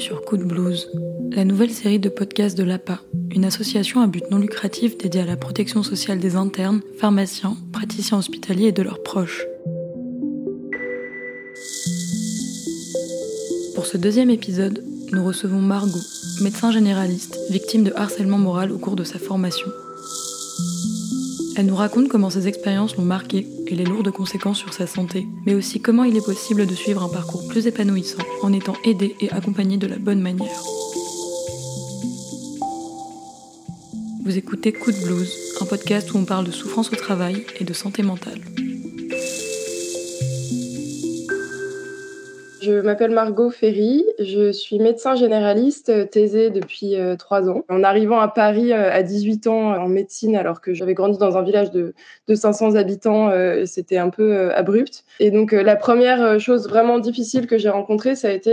sur Coup de Blues, la nouvelle série de podcasts de l'APA, une association à but non lucratif dédiée à la protection sociale des internes, pharmaciens, praticiens hospitaliers et de leurs proches. Pour ce deuxième épisode, nous recevons Margot, médecin généraliste, victime de harcèlement moral au cours de sa formation. Elle nous raconte comment ses expériences l'ont marquée et les lourdes conséquences sur sa santé, mais aussi comment il est possible de suivre un parcours plus épanouissant en étant aidé et accompagné de la bonne manière. Vous écoutez Coup Blues, un podcast où on parle de souffrance au travail et de santé mentale. Je m'appelle Margot Ferry, je suis médecin généraliste euh, thésée depuis euh, trois ans. En arrivant à Paris euh, à 18 ans en médecine, alors que j'avais grandi dans un village de, 500 habitants, c'était un peu abrupt. Et donc la première chose vraiment difficile que j'ai rencontrée, ça a été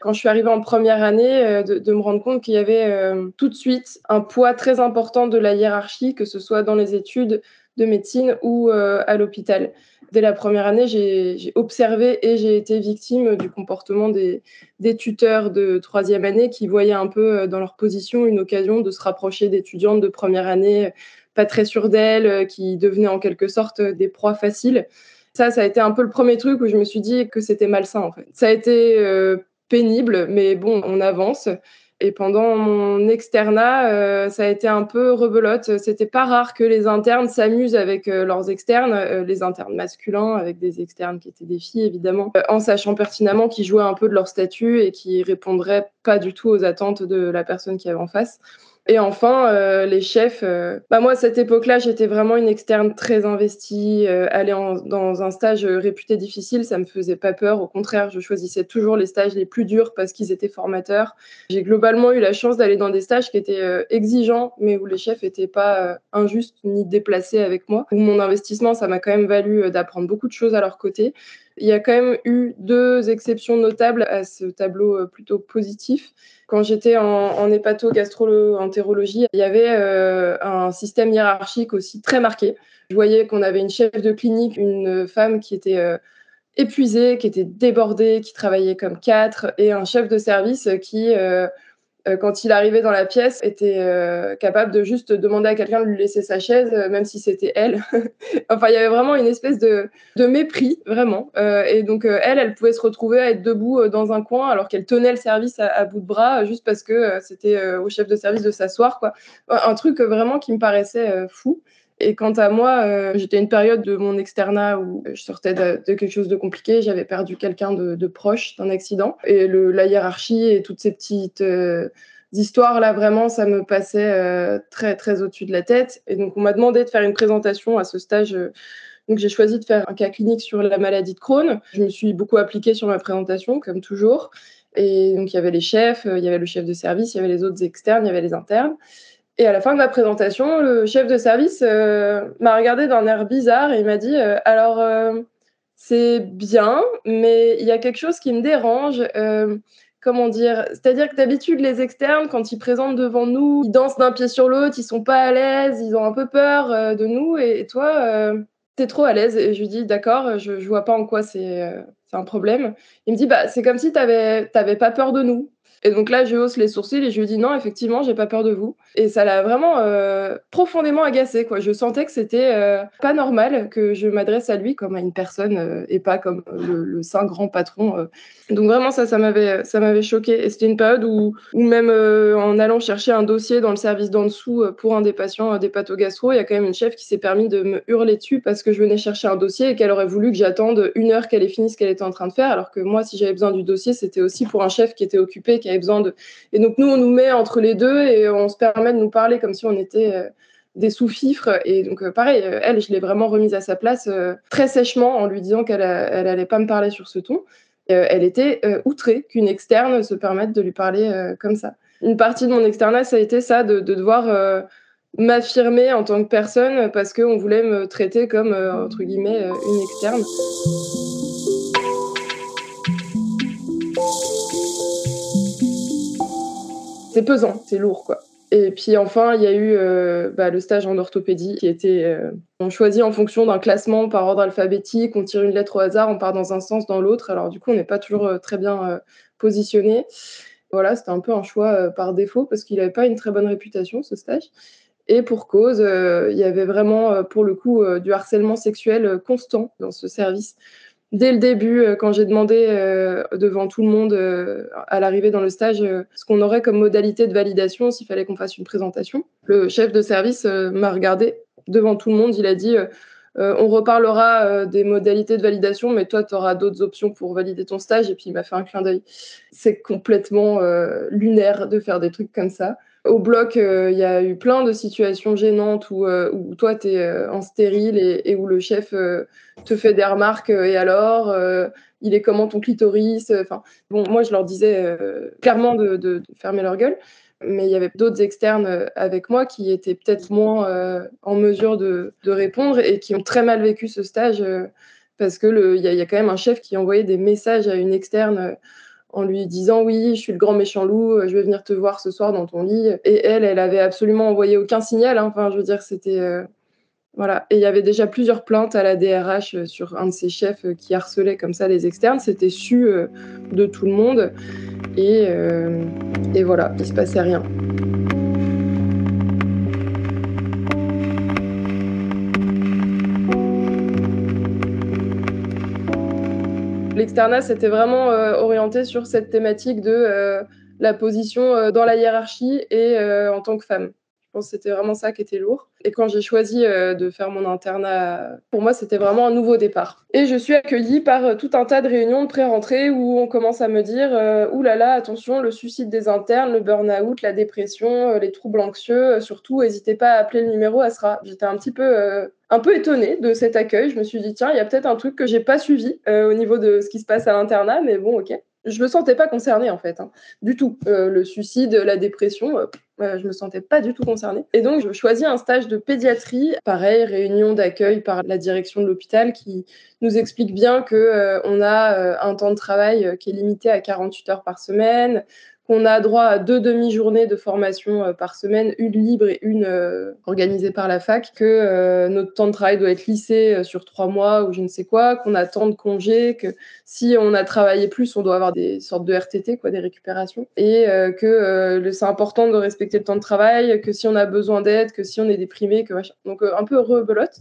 quand je suis arrivée en première année, de, de me rendre compte qu'il y avait tout de suite un poids très important de la hiérarchie, que ce soit dans les études de médecine ou à l'hôpital dès la première année, j'ai observé et j'ai été victime du comportement des, tuteurs de troisième année qui voyaient un peu euh, dans leur position une occasion de se rapprocher d'étudiantes de première année pas très sûres d'elles, euh, qui devenaient en quelque sorte des proies faciles. Ça, ça a été un peu le premier truc où je me suis dit que c'était malsain. Ça a été euh, pénible, mais bon, on avance. Et pendant mon externat, euh, ça a été un peu rebelote. C'était pas rare que les internes s'amusent avec euh, leurs externes, euh, les internes masculins, avec des externes qui étaient des filles évidemment, en sachant pertinemment qu'ils jouaient un peu de leur statut et qui répondraient pas du tout aux attentes de la personne qui avait en face. Et enfin, euh, les chefs. Euh, bah moi, à cette époque-là, j'étais vraiment une externe très investie. Euh, aller dans un stage réputé difficile, ça me faisait pas peur. Au contraire, je choisissais toujours les stages les plus durs parce qu'ils étaient formateurs. J'ai globalement eu la chance d'aller dans des stages qui étaient exigeants, mais où les chefs n'étaient pas injustes ni déplacés avec moi. Mon investissement, ça m'a quand même valu d'apprendre beaucoup de choses à leur côté. Il y a quand même eu deux exceptions notables à ce tableau plutôt positif. Quand j'étais en, en hépato-gastro-entérologie, il y avait euh, un système hiérarchique aussi très marqué. Je voyais qu'on avait une chef de clinique, une femme qui était euh, épuisée, qui était débordée, qui travaillait comme quatre, et un chef de service qui euh, euh, quand il arrivait dans la pièce, était euh, capable de juste demander à quelqu'un de lui laisser sa chaise, euh, même si c'était elle. enfin, il y avait vraiment une espèce de, de mépris, vraiment. et donc, elle, elle pouvait se retrouver à être debout dans un coin alors qu'elle tenait le service à, bout de bras, juste parce que c'était au chef de service de s'asseoir. quoi. Un truc vraiment qui me paraissait fou. Et quant à moi, euh, j'étais une période de mon externat où je sortais de, quelque chose de compliqué. J'avais perdu quelqu'un de, proche d'un accident. Et la hiérarchie et toutes ces petites euh, histoires-là, vraiment, ça me passait euh, très, très au-dessus de la tête. Et donc, on m'a demandé de faire une présentation à ce stage. Donc, j'ai choisi de faire un cas clinique sur la maladie de Crohn. Je me suis beaucoup appliquée sur ma présentation, comme toujours. Et donc, il y avait les chefs, il y avait le chef de service, il y avait les autres externes, il y avait les internes. Et à la fin de ma présentation, le chef de service euh, m'a regardé d'un air bizarre et il m'a dit euh, Alors, euh, c'est bien, mais il y a quelque chose qui me dérange. comment dire C'est-à-dire que d'habitude, les externes, quand ils présentent devant nous, ils dansent d'un pied sur l'autre, ils sont pas à l'aise, ils ont un peu peur de nous. Et, toi, t'es trop à l'aise. Et je lui dis D'accord, je, je vois pas en quoi c'est un problème. Il me dit bah, C'est comme si t'avais pas peur de nous. Et donc là, je hausse les sourcils et je lui dis non, effectivement, j'ai pas peur de vous. Et ça l'a vraiment euh, profondément agacé. Je sentais que c'était euh, pas normal que je m'adresse à lui comme à une personne euh, et pas comme le, saint grand patron. Donc vraiment, ça, ça m'avait, ça choqué. Et c'était une période où, même en allant chercher un dossier dans le service d'en dessous pour un des patients des gastro, il y a quand même une chef qui s'est permis de me hurler dessus parce que je venais chercher un dossier et qu'elle aurait voulu que j'attende une heure qu'elle ait fini ce qu'elle était en train de faire. Alors que moi, si j'avais besoin du dossier, c'était aussi pour un chef qui était occupé, qui besoin de. Et donc, nous, on nous met entre les deux et on se permet de nous parler comme si on était euh, des sous-fifres. Et donc, euh, pareil, euh, elle, je l'ai vraiment remise à sa place très sèchement en lui disant qu'elle elle allait pas me parler sur ce ton. elle était outrée qu'une externe se permette de lui parler comme ça. Une partie de mon externat, ça a été ça, de, de devoir m'affirmer en tant que personne parce qu'on voulait me traiter comme, entre guillemets, une externe. C'est pesant, c'est lourd, quoi. Et puis enfin, il y a eu euh, bah, le stage en orthopédie qui était. Euh, on choisit en fonction d'un classement par ordre alphabétique, on tire une lettre au hasard, on part dans un sens, dans l'autre. Alors du coup, on n'est pas toujours euh, très bien positionné. Voilà, c'était un peu un choix par défaut parce qu'il n'avait pas une très bonne réputation, ce stage. Et pour cause, il y avait vraiment, pour le coup, du harcèlement sexuel constant dans ce service. Dès le début, quand j'ai demandé devant tout le monde à l'arrivée dans le stage ce qu'on aurait comme modalité de validation s'il fallait qu'on fasse une présentation, le chef de service m'a regardé devant tout le monde. Il a dit On reparlera des modalités de validation, mais toi, tu auras d'autres options pour valider ton stage. Et puis, il m'a fait un clin d'œil. C'est complètement lunaire de faire des trucs comme ça. Au bloc, euh, il y a eu plein de situations gênantes où, euh, toi, tu es euh, en stérile et, où le chef te fait des remarques. et alors, il est comment ton clitoris Enfin, bon, moi, je leur disais clairement de, fermer leur gueule. Mais il y avait d'autres externes avec moi qui étaient peut-être moins en mesure de, répondre et qui ont très mal vécu ce stage parce qu'il y, y, a quand même un chef qui envoyait des messages à une externe en lui disant oui, je suis le grand méchant loup, euh, je vais venir te voir ce soir dans ton lit. Et elle, elle avait absolument envoyé aucun signal. Hein. Enfin, je veux dire, c'était euh, voilà. Et il y avait déjà plusieurs plaintes à la DRH euh, sur un de ses chefs qui harcelait comme ça les externes. C'était su de tout le monde. Et, et voilà, il se passait rien. L'externat, c'était vraiment euh, orienté sur cette thématique de euh, la position euh, dans la hiérarchie et en tant que femme. C'était vraiment ça qui était lourd. Et quand j'ai choisi de faire mon internat, pour moi, c'était vraiment un nouveau départ. Et je suis accueillie par tout un tas de réunions de pré-rentrée où on commence à me dire Ouh là là, attention, le suicide des internes, le burn-out, la dépression, les troubles anxieux, surtout, n'hésitez pas à appeler le numéro Asra. J'étais un petit peu un peu étonnée de cet accueil. Je me suis dit, tiens, il y a peut-être un truc que j'ai pas suivi euh, au niveau de ce qui se passe à l'internat, mais bon, ok. Je me sentais pas concernée en fait, hein, du tout. Euh, le suicide, la dépression, euh, je me sentais pas du tout concernée. Et donc, je choisis un stage de pédiatrie. Pareil, réunion d'accueil par la direction de l'hôpital qui nous explique bien que on a un temps de travail qui est limité à 48 heures par semaine, qu'on a droit à deux demi-journées de formation euh, par semaine, une libre et une euh, organisée par la fac, que euh, notre temps de travail doit être lissé sur trois mois ou je ne sais quoi, qu'on a tant de congés, que si on a travaillé plus, on doit avoir des sortes de RTT, quoi, des récupérations, et que c'est important de respecter le temps de travail, que si on a besoin d'aide, que si on est déprimé, que machin. Donc un peu rebelote.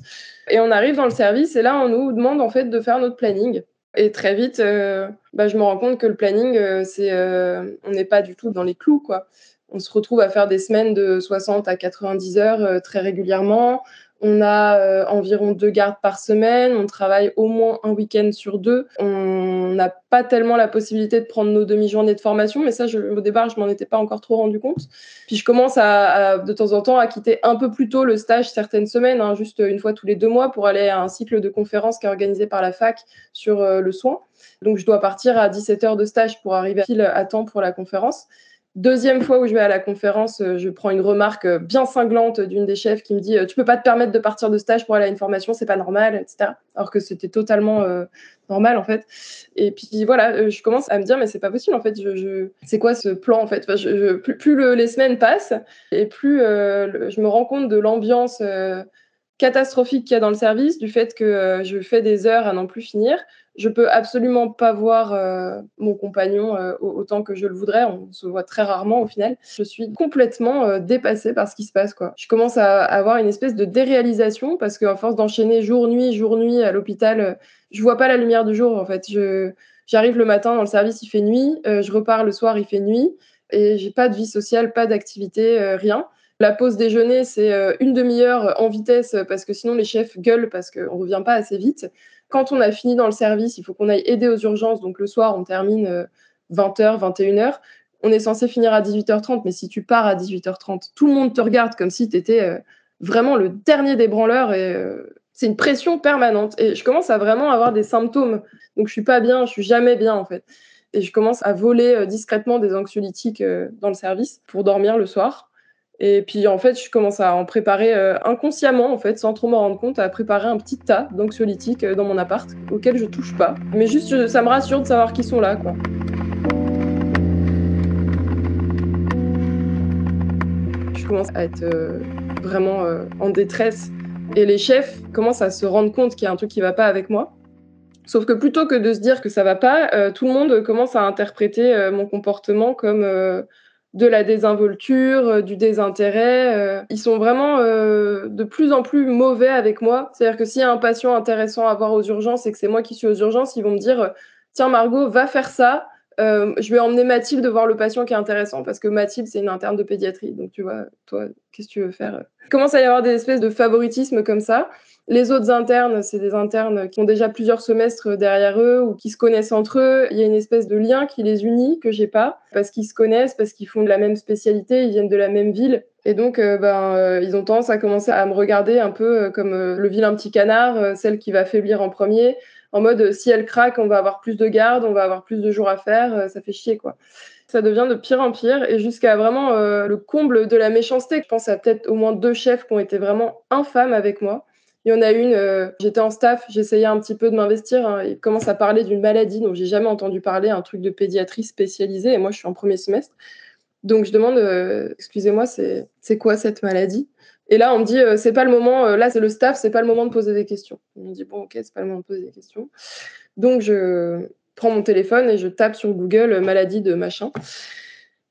Et on arrive dans le service et là, on nous demande en fait de faire notre planning. Et très vite, euh, bah, je me rends compte que le planning, euh, c'est, euh, on n'est pas du tout dans les clous, quoi. On se retrouve à faire des semaines de 60 à 90 heures très régulièrement. On a euh, environ deux gardes par semaine. On travaille au moins un week-end sur deux. On n'a pas tellement la possibilité de prendre nos demi-journées de formation, mais ça, au départ, je m'en étais pas encore trop rendu compte. Puis je commence à, de temps en temps à quitter un peu plus tôt le stage certaines semaines, hein, juste une fois tous les deux mois, pour aller à un cycle de conférences qui est organisé par la fac sur euh, le soin. Donc je dois partir à 17 heures de stage pour arriver à temps pour la conférence. Deuxième fois où je vais à la conférence, euh, je prends une remarque euh, bien cinglante d'une des chefs qui me dit euh, Tu peux pas te permettre de partir de stage pour aller à une formation, c'est pas normal, etc. Alors que c'était totalement normal en fait. Et puis voilà, je commence à me dire Mais c'est pas possible en fait, je, c'est quoi ce plan en fait? Je, Plus, les semaines passent et plus je me rends compte de l'ambiance catastrophique qu'il y a dans le service, du fait que je fais des heures à n'en plus finir je peux absolument pas voir euh, mon compagnon euh, autant que je le voudrais. On se voit très rarement au final. Je suis complètement euh, dépassée par ce qui se passe. Quoi. Je commence à avoir une espèce de déréalisation parce qu'à force d'enchaîner jour-nuit, jour-nuit à l'hôpital, je vois pas la lumière du jour en fait. J'arrive le matin dans le service, il fait nuit. je repars le soir, il fait nuit. Et j'ai pas de vie sociale, pas d'activité, rien. La pause déjeuner, c'est une demi-heure en vitesse parce que sinon les chefs gueulent parce qu'on revient pas assez vite. Quand on a fini dans le service, il faut qu'on aille aider aux urgences. Donc le soir, on termine 20h, euh, 21h. On est censé finir à 18h30, mais si tu pars à 18h30, tout le monde te regarde comme si tu étais euh, vraiment le dernier des branleurs et euh, c'est une pression permanente. Et je commence à vraiment avoir des symptômes. Donc je suis pas bien, je suis jamais bien en fait. Et je commence à voler discrètement des anxiolytiques dans le service pour dormir le soir. Et puis en fait, je commence à en préparer euh, inconsciemment, en fait, sans trop m'en rendre compte, à préparer un petit tas d'anxiolytiques euh, dans mon appart, auquel je touche pas. Mais juste, ça me rassure de savoir qu'ils sont là, quoi. Je commence à être euh, vraiment en détresse. Et les chefs commencent à se rendre compte qu'il y a un truc qui va pas avec moi. Sauf que plutôt que de se dire que ça va pas, tout le monde commence à interpréter mon comportement comme de la désinvolture, euh, du désintérêt. Euh, ils sont vraiment euh, de plus en plus mauvais avec moi. C'est-à-dire que s'il y a un patient intéressant à voir aux urgences et que c'est moi qui suis aux urgences, ils vont me dire Tiens, Margot, va faire ça. Je vais emmener Mathilde voir le patient qui est intéressant parce que Mathilde, c'est une interne de pédiatrie. Donc, tu vois, toi, qu'est-ce que tu veux faire? Il commence à y avoir des espèces de favoritisme comme ça. Les autres internes, c'est des internes qui ont déjà plusieurs semestres derrière eux ou qui se connaissent entre eux. Il y a une espèce de lien qui les unit que j'ai pas parce qu'ils se connaissent, parce qu'ils font de la même spécialité, ils viennent de la même ville. Et donc, euh, ben, euh, ils ont tendance à commencer à me regarder un peu euh, comme le vilain petit canard, celle qui va faiblir en premier, en mode si elle craque, on va avoir plus de garde, on va avoir plus de jours à faire, ça fait chier quoi ça devient de pire en pire et jusqu'à vraiment le comble de la méchanceté. Je pense à peut-être au moins deux chefs qui ont été vraiment infâmes avec moi. Il y en a une, euh, j'étais en staff, j'essayais un petit peu de m'investir. Hein, il commence à parler d'une maladie dont j'ai jamais entendu parler, un truc de pédiatrie spécialisée. Et moi, je suis en premier semestre. Donc, je demande, euh, excusez-moi, c'est quoi cette maladie? Et là, on me dit, euh, c'est pas le moment, là, c'est le staff, c'est pas le moment de poser des questions. On me dit, bon, ok, c'est pas le moment de poser des questions. Donc, je prends mon téléphone et je tape sur Google maladie de machin.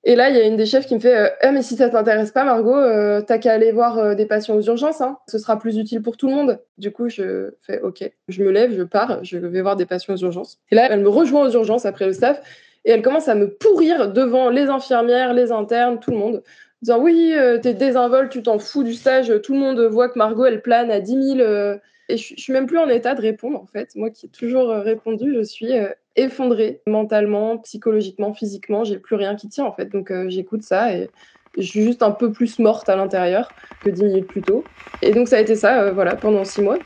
Et là, il y a une des chefs qui me fait euh, ah, mais si ça t'intéresse pas, Margot, euh, t'as qu'à aller voir euh, des patients aux urgences, hein. ce sera plus utile pour tout le monde. Du coup, je fais Ok, je me lève, je pars, je vais voir des patients aux urgences. Et là, elle me rejoint aux urgences après le staff et elle commence à me pourrir devant les infirmières, les internes, tout le monde, disant Oui, t'es désinvolte, tu t'en fous du stage, tout le monde voit que Margot, elle plane à 10 000 et je, suis même plus en état de répondre, en fait. Moi qui ai toujours euh, répondu, je suis euh, effondrée mentalement, psychologiquement, physiquement. J'ai plus rien qui tient, en fait. Donc euh, j'écoute ça et je suis juste un peu plus morte à l'intérieur que dix minutes plus tôt. Et donc ça a été ça, voilà, pendant six mois.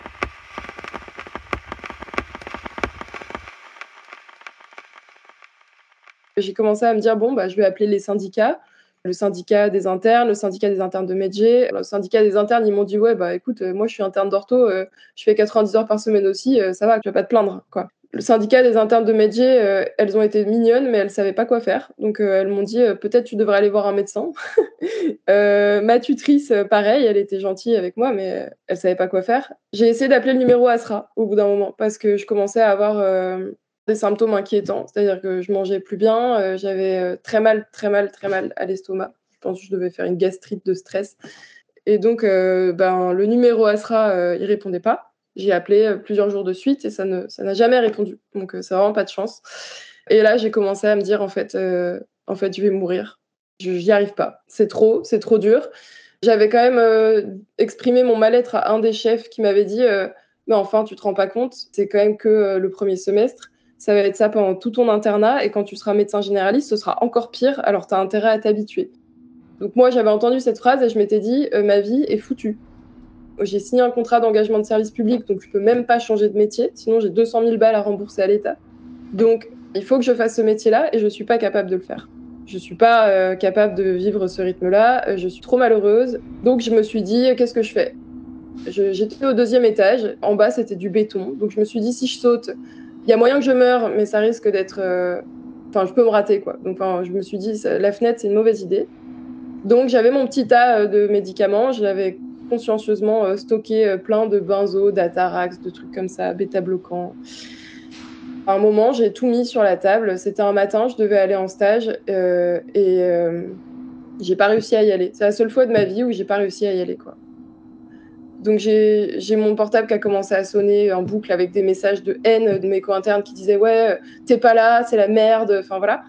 J'ai commencé à me dire, bon, bah, je vais appeler les syndicats le syndicat des internes, le syndicat des internes de Medjay. Le syndicat des internes, ils m'ont dit Ouais, bah écoute, euh, moi je suis interne d'ortho, euh, je fais 90 heures par semaine aussi, euh, ça va, tu vas pas te plaindre. quoi. Le syndicat des internes de Medjay, elles ont été mignonnes, mais elles savaient pas quoi faire. Donc elles m'ont dit Peut-être tu devrais aller voir un médecin. ma tutrice, pareil, elle était gentille avec moi, mais elle savait pas quoi faire. J'ai essayé d'appeler le numéro Asra au bout d'un moment parce que je commençais à avoir des symptômes inquiétants, c'est-à-dire que je mangeais plus bien, euh, j'avais euh, très mal, très mal, très mal à l'estomac. Je pense que je devais faire une gastrite de stress. Et donc, euh, ben, le numéro Asra, il répondait pas. J'ai appelé plusieurs jours de suite et ça ça n'a jamais répondu. Donc, ça n'a vraiment pas de chance. Et là, j'ai commencé à me dire, en fait, en fait, je vais mourir. Je n'y arrive pas. C'est trop, c'est trop dur. J'avais quand même exprimé mon mal-être à un des chefs qui m'avait dit, mais enfin, tu te rends pas compte, c'est quand même que le premier semestre ça va être ça pendant tout ton internat. Et quand tu seras médecin généraliste, ce sera encore pire. Alors, tu as intérêt à t'habituer. Donc, moi, j'avais entendu cette phrase et je m'étais dit, euh, ma vie est foutue. J'ai signé un contrat d'engagement de service public, donc je peux même pas changer de métier. Sinon, j'ai 200 000 balles à rembourser à l'État. Donc, il faut que je fasse ce métier-là et je suis pas capable de le faire. Je suis pas euh, capable de vivre ce rythme-là. Euh, je suis trop malheureuse. Donc, je me suis dit, qu'est-ce que je fais? J'étais au deuxième étage. En bas, c'était du béton. Donc, je me suis dit, si je saute, il y a moyen que je meure, mais ça risque d'être. Euh, enfin, je peux me rater, quoi. Donc, je me suis dit, la fenêtre, c'est une mauvaise idée. Donc, j'avais mon petit tas euh, de médicaments. Je l'avais consciencieusement euh, stocké plein de benzo, d'atarax, de trucs comme ça, bêta-bloquants. À un moment, j'ai tout mis sur la table. C'était un matin, je devais aller en stage et j'ai pas réussi à y aller. C'est la seule fois de ma vie où j'ai pas réussi à y aller, quoi. Donc j'ai mon portable qui a commencé à sonner en boucle avec des messages de haine de mes co-internes qui disaient ouais t'es pas là, c'est la merde, enfin voilà.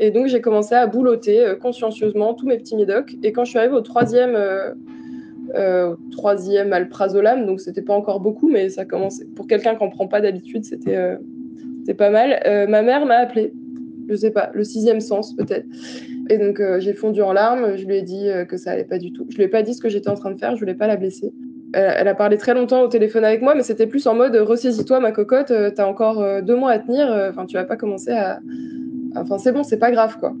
Et donc j'ai commencé à boulotter euh, consciencieusement tous mes petits médocs. Et quand je suis arrivée au troisième, euh, euh, troisième alprazolam, donc c'était pas encore beaucoup, mais ça commençait. Pour quelqu'un qui en prend pas d'habitude, c'était euh, pas mal. ma mère m'a appelé, je sais pas, le sixième sens peut-être. Et donc j'ai fondu en larmes. Je lui ai dit que ça allait pas du tout. Je lui ai pas dit ce que j'étais en train de faire. Je voulais pas la blesser elle, a parlé très longtemps au téléphone avec moi, mais c'était plus en mode ressaisis-toi, ma cocotte, euh, t'as encore euh, deux mois à tenir, euh, enfin, tu vas pas commencer à. Enfin, c'est bon, c'est pas grave, quoi.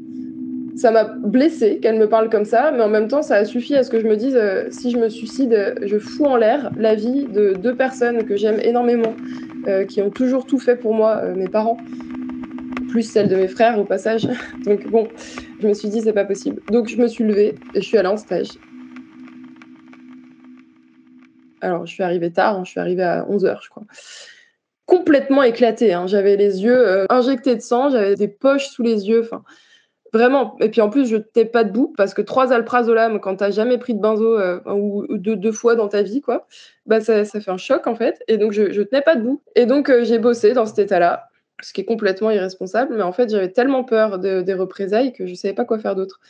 Ça m'a blessée qu'elle me parle comme ça, mais en même temps, ça a suffi à ce que je me dise si je me suicide, je fous en l'air la vie de deux personnes que j'aime énormément, qui ont toujours tout fait pour moi, mes parents, plus celle de mes frères au passage. Donc, bon, je me suis dit, c'est pas possible. Donc, je me suis levée et je suis allée en stage. Alors, je suis arrivée tard, hein, je suis arrivée à 11h, je crois. complètement éclaté. Hein. J'avais les yeux injectés de sang, j'avais des poches sous les yeux. Enfin, Vraiment. Et puis en plus, je tenais pas debout parce que trois alprazolam, quand t'as jamais pris de benzo euh, ou deux, fois dans ta vie, quoi, bah ça, fait un choc en fait. Et donc je, je tenais pas debout. Et donc euh, j'ai bossé dans cet état-là, ce qui est complètement irresponsable. Mais en fait, j'avais tellement peur de, des représailles que je savais pas quoi faire d'autre.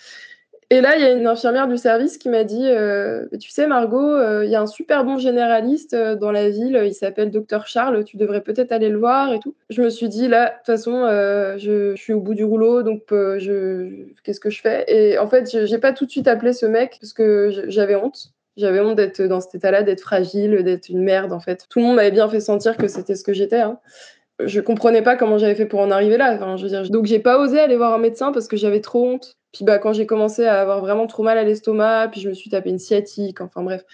Et là, il y a une infirmière du service qui m'a dit euh, Tu sais, Margot, euh, il y a un super bon généraliste euh, dans la ville, il s'appelle Docteur Charles, tu devrais peut-être aller le voir et tout. Je me suis dit Là, de toute façon, je, suis au bout du rouleau, donc je, qu'est-ce que je fais? Et en fait, je n'ai pas tout de suite appelé ce mec parce que j'avais honte. J'avais honte d'être dans cet état-là, d'être fragile, d'être une merde, en fait. Tout le monde m'avait bien fait sentir que c'était ce que j'étais. Hein je comprenais pas comment j'avais fait pour en arriver là. Enfin, je veux donc j'ai pas osé aller voir un médecin parce que j'avais trop honte. Puis bah quand j'ai commencé à avoir vraiment trop mal à l'estomac, puis je me suis tapé une sciatique. Enfin bref.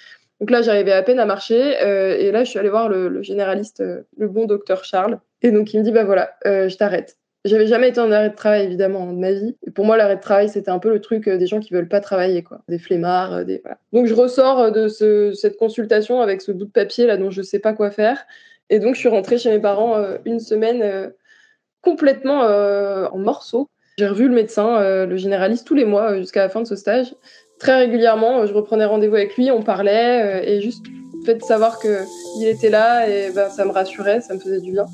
Donc là j'arrivais à peine à marcher euh, et là je suis allée voir le, généraliste, euh, le bon docteur Charles. Et donc il me dit bah voilà, euh, je t'arrête. J'avais jamais été en arrêt de travail évidemment de ma vie. Pour moi l'arrêt de travail c'était un peu le truc des gens qui veulent pas travailler quoi, des flemmards, des. Donc je ressors de ce, cette consultation avec ce bout de papier là dont je sais pas quoi faire. Et donc, je suis rentrée chez mes parents une semaine complètement en morceaux. J'ai revu le médecin, le généraliste, tous les mois jusqu'à la fin de ce stage. Très régulièrement, je reprenais rendez-vous avec lui, on parlait, et juste le fait de savoir qu'il était là, et ben, ça me rassurait, ça me faisait du bien.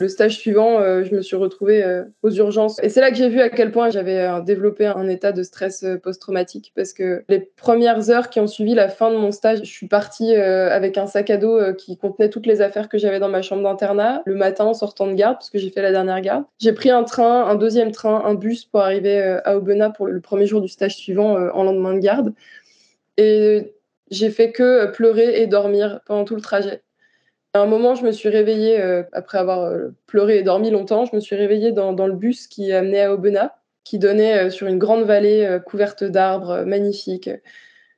Le stage suivant, euh, je me suis retrouvée euh, aux urgences. Et c'est là que j'ai vu à quel point j'avais euh, développé un état de stress post-traumatique. Parce que les premières heures qui ont suivi la fin de mon stage, je suis partie avec un sac à dos qui contenait toutes les affaires que j'avais dans ma chambre d'internat le matin en sortant de garde, parce que j'ai fait la dernière garde. J'ai pris un train, un deuxième train, un bus pour arriver à Aubenas pour le premier jour du stage suivant en lendemain de garde. Et j'ai fait que pleurer et dormir pendant tout le trajet. À un moment, je me suis réveillée, euh, après avoir euh, pleuré et dormi longtemps, je me suis réveillée dans, le bus qui amenait à Aubenas, qui donnait euh, sur une grande vallée couverte d'arbres magnifiques.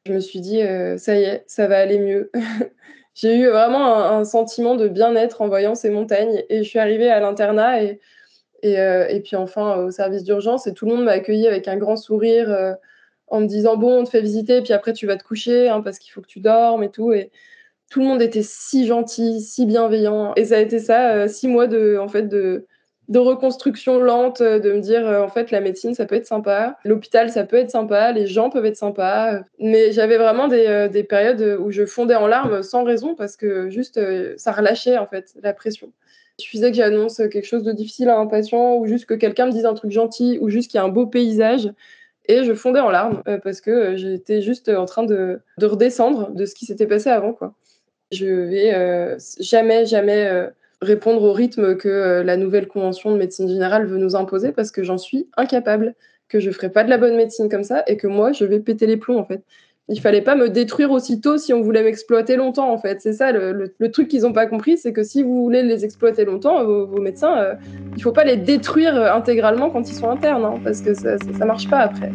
Je me suis dit, ça y est, ça va aller mieux. J'ai eu vraiment un, sentiment de bien-être en voyant ces montagnes et je suis arrivée à l'internat et, puis enfin au service d'urgence et tout le monde m'a accueillie avec un grand sourire en me disant, bon, on te fait visiter, puis après tu vas te coucher hein, parce qu'il faut que tu dormes et tout. Tout le monde était si gentil, si bienveillant. Et ça a été ça, euh, six mois de, en fait, de, de reconstruction lente, euh, de me dire, euh, en fait, la médecine, ça peut être sympa, l'hôpital, ça peut être sympa, les gens peuvent être sympas. Mais j'avais vraiment des, des, périodes où je fondais en larmes sans raison parce que juste, ça relâchait, en fait, la pression. Il suffisait que j'annonce quelque chose de difficile à un patient ou juste que quelqu'un me dise un truc gentil ou juste qu'il y a un beau paysage. Et je fondais en larmes parce que j'étais juste en train de, de redescendre de ce qui s'était passé avant, quoi. Je vais euh, jamais, jamais euh, répondre au rythme que euh, la nouvelle convention de médecine générale veut nous imposer parce que j'en suis incapable, que je ferai pas de la bonne médecine comme ça et que moi, je vais péter les plombs en fait. Il fallait pas me détruire aussitôt si on voulait m'exploiter longtemps en fait. C'est ça le, truc qu'ils n'ont pas compris, c'est que si vous voulez les exploiter longtemps, vos, médecins, il faut pas les détruire intégralement quand ils sont internes, hein, parce que ça, ça marche pas après.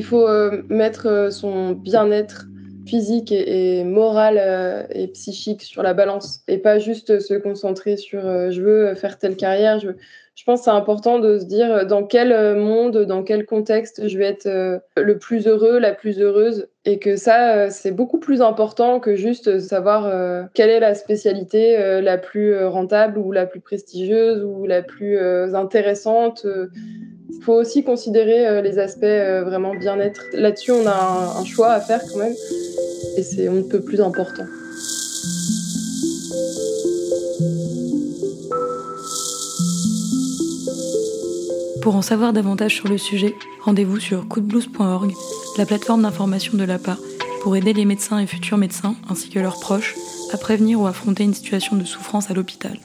Il faut euh, mettre euh, son bien-être physique et, moral euh, et psychique sur la balance et pas juste se concentrer sur je veux faire telle carrière. Je, je pense que c'est important de se dire dans quel monde, dans quel contexte je vais être le plus heureux, la plus heureuse et que ça, c'est beaucoup plus important que juste savoir quelle est la spécialité la plus rentable ou la plus prestigieuse ou la plus intéressante. Il faut aussi considérer euh, les aspects euh, vraiment bien-être. Là-dessus, on a un, choix à faire quand même, et c'est on ne peut plus important. Pour en savoir davantage sur le sujet, rendez-vous sur coupdeblues.org, la plateforme d'information de l'APA, pour aider les médecins et futurs médecins, ainsi que leurs proches, à prévenir ou affronter une situation de souffrance à l'hôpital.